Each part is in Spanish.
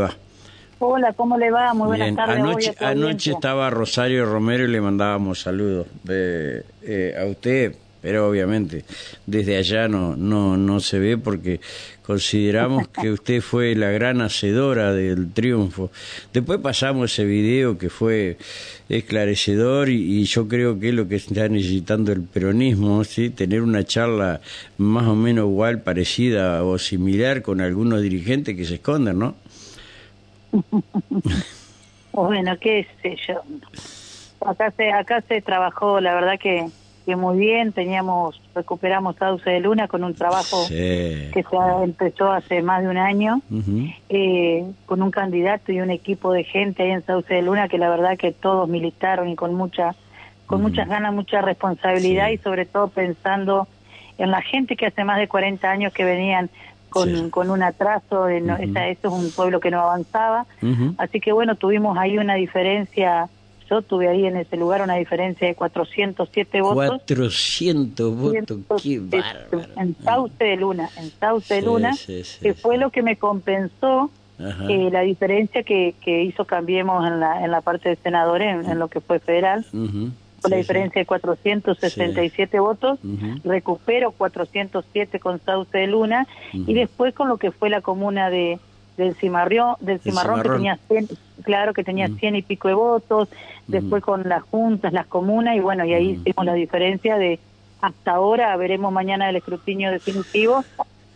va? Hola, ¿cómo le va? Muy buenas Bien. tardes. Anoche, anoche estaba Rosario Romero y le mandábamos saludos eh, eh, a usted, pero obviamente desde allá no, no, no se ve porque consideramos que usted fue la gran hacedora del triunfo. Después pasamos ese video que fue esclarecedor y, y yo creo que es lo que está necesitando el peronismo, ¿sí? tener una charla más o menos igual, parecida o similar con algunos dirigentes que se esconden, ¿no? Bueno, qué sé yo. Acá se, acá se trabajó, la verdad que, que muy bien. Teníamos, recuperamos Sauce de Luna con un trabajo Sí. que se empezó hace más de un año, eh, con un candidato y un equipo de gente ahí en Sauce de Luna que la verdad que todos militaron y con mucha, con muchas ganas, mucha responsabilidad Sí. y sobre todo pensando en la gente que hace más de 40 años que venían con, Sí. con un atraso, de no, esa- eso es un pueblo que no avanzaba. Así que bueno, tuvimos ahí una diferencia, yo tuve ahí en ese lugar una diferencia de 407 votos. 400 votos, qué bárbaro. En Sauce de Luna, en Sauce de Sí, Luna, sí, que fue lo que me compensó eh, la diferencia que, que hizo Cambiemos en la, en la parte de senadores, en, en lo que fue federal. Fue la Sí, diferencia de 467 votos, Ujú. recupero 407 con Sauce de Luna, y después con lo que fue la comuna de del Cimarrón, del Cimarrón, que tenía 100, claro que tenía 100 y pico de votos, después con las juntas, las comunas, y bueno, y ahí hicimos la diferencia de hasta ahora, veremos mañana el escrutinio definitivo,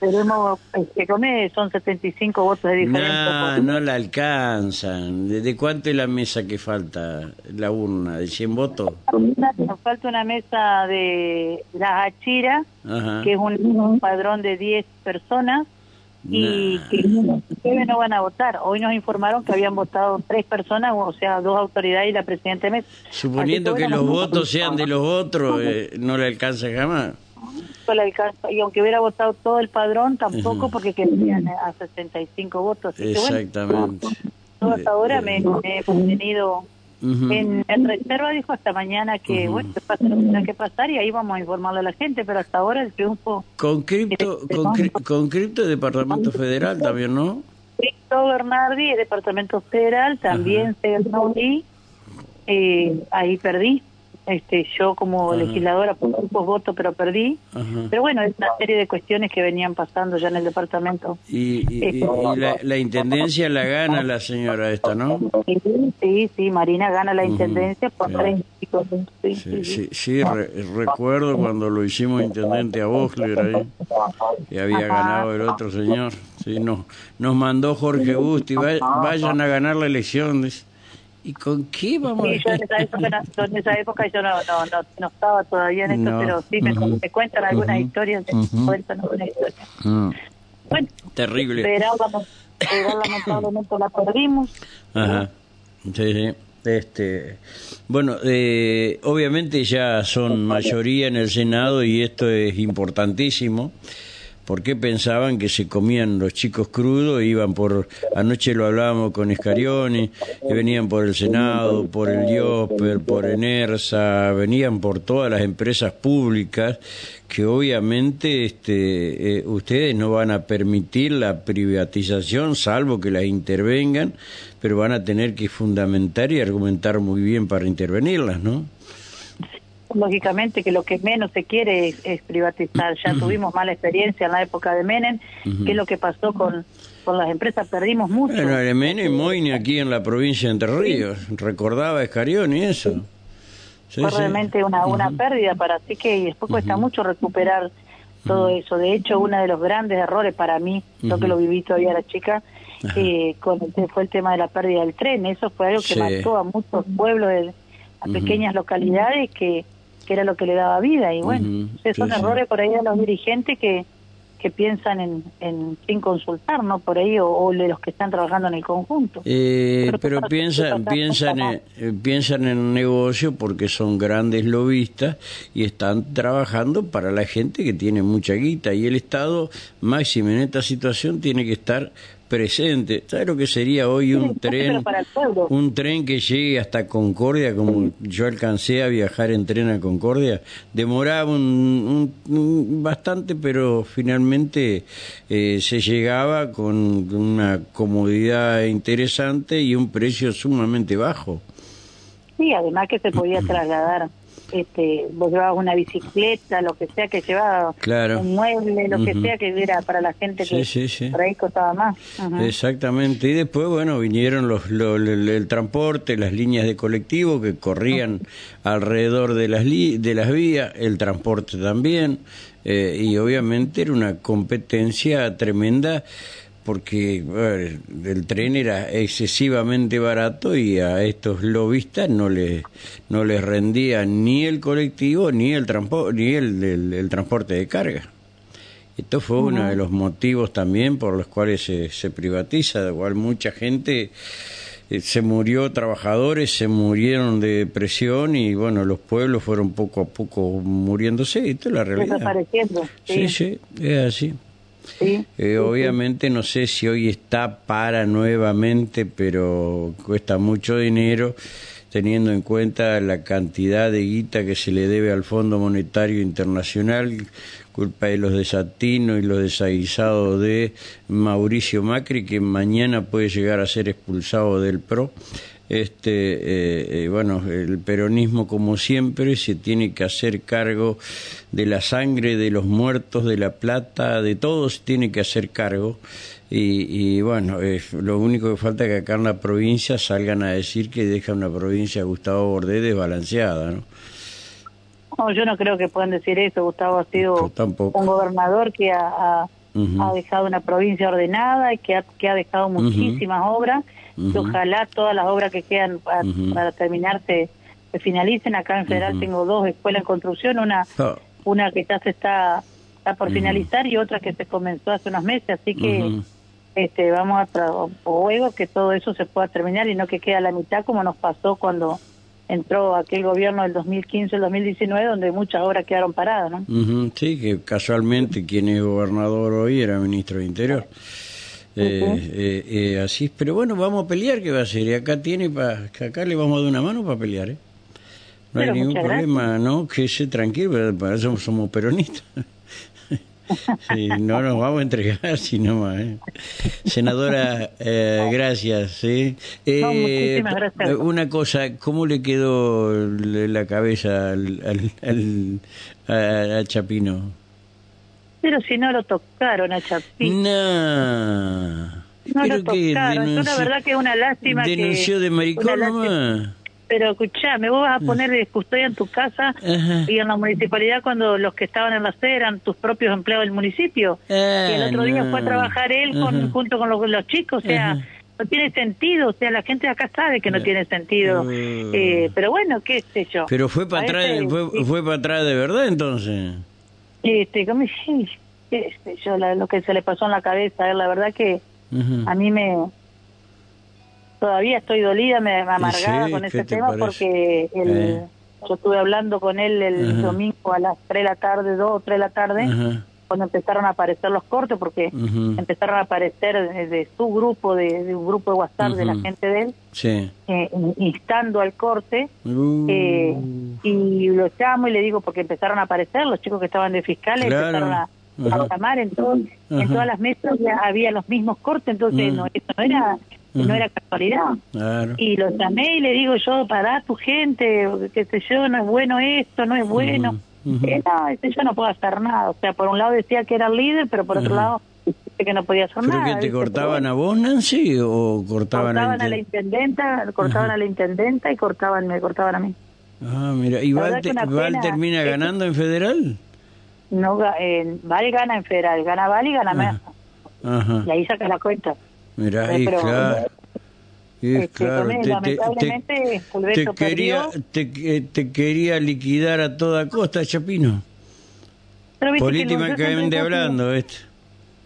veremos, este, come, son 75 votos de diferencia. No, no la alcanzan. ¿De, de cuánto es la mesa que falta? La urna, ¿de 100 votos? Nos falta una mesa de la Achira, Ajá. que es un, un padrón de 10 personas y Nah. que no van a votar. Hoy nos informaron que habían votado tres personas, o sea, dos autoridades y la presidenta de mesa. Suponiendo que bueno, los votos sean de los otros, eh, ¿no le alcanza jamás? Y aunque hubiera votado todo el padrón, tampoco Ujú. porque quedarían a 65 votos. Así que bueno, Exactamente. yo hasta ahora me, me he mantenido en, en reserva, dijo hasta mañana que, bueno, que pase lo que que pasar y ahí vamos a informarle a la gente, pero hasta ahora el triunfo Con cripto, con, cri- con cripto de Departamento Federal también, ¿no? Víctor Bernardi, el Departamento Federal, también se Bernardi, eh, ahí perdí. Este, yo como Ajá. legisladora por pocos votos, pero perdí. Ajá. Pero bueno, es una serie de cuestiones que venían pasando ya en el departamento. Y, y la, la intendencia la gana la señora esta, ¿no? Sí, sí, sí, Marina gana la intendencia por Sí. 30 y cosas. Sí, Sí, sí, sí. sí, sí, re- recuerdo cuando lo hicimos intendente a Bosler ahí, y había Ajá. ganado el otro señor. Sí, no, nos mandó Jorge Busti, "Va- vayan a ganar la elección. dice. ¿Y con qué vamos Sí, yo en esa a época, en esa época yo no, no, no, no estaba todavía en esto, No. pero sí me, Ujú. me cuentan algunas Ujú. historias, me Ujú. cuentan algunas historias. Mm, Bueno, Terrible. Lament- Federal lamentablemente la perdimos. Ajá. Sí, sí. Este, bueno, eh, obviamente ya son mayoría en el Senado y esto es importantísimo. Porque pensaban que se comían los chicos crudos? Iban por, anoche lo hablábamos con Escarioni, que venían por el Senado, por el IOPER, por Enersa, venían por todas las empresas públicas que obviamente este, eh, ustedes no van a permitir la privatización, salvo que las intervengan, pero van a tener que fundamentar y argumentar muy bien para intervenirlas, ¿no? Lógicamente que lo que menos se quiere es, es privatizar. Ya tuvimos mala experiencia en la época de Menem, que es lo que pasó con, con las empresas, perdimos mucho. Bueno, el Menem y Moine aquí en la provincia de Entre Ríos, recordaba Escarioni eso. Sí, fue realmente una, una pérdida para así que y después cuesta mucho recuperar todo eso. De hecho, uno de los grandes errores para mí, yo que lo viví todavía la chica, eh, con el- fue el tema de la pérdida del tren. Eso fue algo que Sí. mató a muchos pueblos, de, a pequeñas localidades que, que era lo que le daba vida. Y bueno, o sea, son sí, sí. errores por ahí de los dirigentes que que piensan en, en sin consultar, ¿no? Por ahí, o, o de los que están trabajando en el conjunto. Eh, Pero piensan, para- piensan, en, eh, piensan en negocio porque son grandes lobistas y están trabajando para la gente que tiene mucha guita y el Estado, máximo en esta situación, tiene que estar presente. ¿Sabes lo que sería hoy un tren? Un tren que llegue hasta Concordia, como yo alcancé a viajar en tren a Concordia. Demoraba un, bastante, pero finalmente eh, se llegaba con una comodidad interesante y un precio sumamente bajo. Sí, además que se podía trasladar este, vos llevabas una bicicleta, lo que sea que llevaba, un mueble, lo que sea que era para la gente que por ahí costaba más. Exactamente, y después, bueno, vinieron los, el, transporte, las líneas de colectivo que corrían alrededor de las, de las vías, el transporte también, eh, y obviamente era una competencia tremenda porque el tren era excesivamente barato y a estos lobistas no les no les rendía ni el colectivo ni el ni el, transporte de carga. Esto fue uno de los motivos también por los cuales se, se privatiza, de cual mucha gente eh, se murió trabajadores, se murieron de depresión y bueno, los pueblos fueron poco a poco muriéndose, esto es la realidad. Desapareciendo. sí, sí es así. Eh, obviamente no sé si hoy está para nuevamente, pero cuesta mucho dinero teniendo en cuenta la cantidad de guita que se le debe al Fondo Monetario Internacional, culpa de los desatinos y los desaguisados de Mauricio Macri, que mañana puede llegar a ser expulsado del PRO este eh, eh, bueno el peronismo como siempre se tiene que hacer cargo de la sangre de los muertos de la plata de todos tiene que hacer cargo. Y, bueno lo único que falta es que acá en la provincia salgan a decir que deja una provincia Gustavo Bordé desbalanceada no no yo no creo que puedan decir eso. Gustavo ha sido un gobernador que ha, ha, dejado una provincia ordenada y que ha, que ha dejado muchísimas obras ojalá todas las obras que quedan para, terminar se, finalicen. Acá en Federal tengo dos escuelas en construcción, una una que ya se está, está por finalizar y otra que se comenzó hace unos meses, así que este vamos a luego que todo eso se pueda terminar y no que quede a la mitad como nos pasó cuando entró aquel gobierno del 2015 el 2019 donde muchas obras quedaron paradas, ¿no? Sí, que casualmente quien es gobernador hoy era ministro de Interior. Eh, eh, eh, así, pero bueno, vamos a pelear, ¿qué va a ser? Y acá tiene, pa, acá le vamos a dar una mano para pelear, ¿eh? No hay ningún problema, ¿no? Que se tranquilo, para eso somos peronistas. Sí, no nos vamos a entregar, sino más. ¿eh? Senadora, eh, gracias. ¿sí? Eh, gracias. Una cosa, ¿cómo le quedó la cabeza al, al, a Chapino? Pero si no lo tocaron a Chapín. No. No lo tocaron. Denunció, la verdad que es una lástima denunció de maricón nomás. Pero escuchame, vos vas a poner de custodia en tu casa y en la municipalidad cuando los que estaban en la sede eran tus propios empleados del municipio. y el otro día fue a trabajar él con, junto con los, chicos, o sea, no tiene sentido, o sea, la gente de acá sabe que no tiene sentido. Eh, pero bueno, qué sé yo. Pero fue para atrás, fue, fue para atrás de verdad entonces. Este, como sí, este, yo lo que se le pasó en la cabeza, la verdad que a mí me todavía estoy dolida, me, amargada con ese tema porque el, eh. yo estuve hablando con él el domingo a las 3 de la tarde, 2 o 3 de la tarde, cuando empezaron a aparecer los cortes, porque empezaron a aparecer de, su grupo, de, un grupo de WhatsApp de la gente de él, eh, instando al corte, uh. eh, y lo llamo y le digo, porque empezaron a aparecer los chicos que estaban de fiscales, empezaron a, llamar, en, en todas las mesas ya había los mismos cortes, entonces mm. no, eso no era no era casualidad. Y lo llamé y le digo yo, para tu gente, qué sé yo, no es bueno esto, no es bueno. Eh, no, este, yo no puedo hacer nada. O sea, por un lado decía que era el líder, pero por otro lado que no podía hacer nada. que te cortaban a vos, Nancy, o cortaban, a, la intendenta? Cortaban a la intendenta y cortaban, me cortaban a mí. Ah, mira, ¿y Val, termina ganando en federal? No, eh, Val gana en federal, gana Val y gana Mesa. Y ahí saca la cuenta. Mira, ahí, claro. Este, claro, te, te, quería, te, quería liquidar a toda costa, Chapino. Políticamente hablando, esto.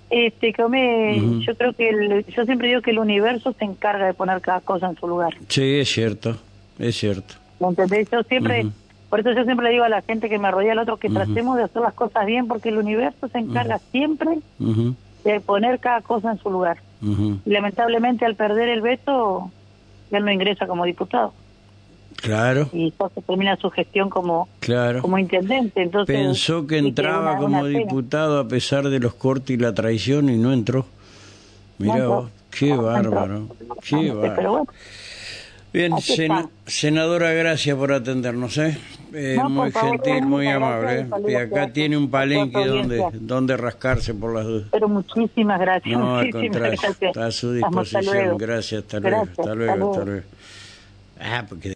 Este, come, yo creo que el, yo siempre digo que el universo se encarga de poner cada cosa en su lugar. Sí, es cierto, es cierto. ¿Entendés? Yo siempre, por eso yo siempre le digo a la gente que me rodea al otro que tratemos de hacer las cosas bien porque el universo se encarga siempre de poner cada cosa en su lugar. Y lamentablemente al perder el veto, ya no ingresa como diputado. Claro. Y entonces termina su gestión como, claro. como intendente. Entonces, Pensó que entraba como diputado a pesar de los cortes y la traición y no entró. Mira vos, qué bárbaro, qué bárbaro. Bien, senadora, gracias por atendernos, ¿eh? eh muy gentil, muy amable. Y acá tiene un palenque donde, donde rascarse por las dudas. Pero muchísimas gracias. No, muchísimas gracias. Está a su disposición. Gracias, hasta luego, hasta luego, hasta luego. Ah, porque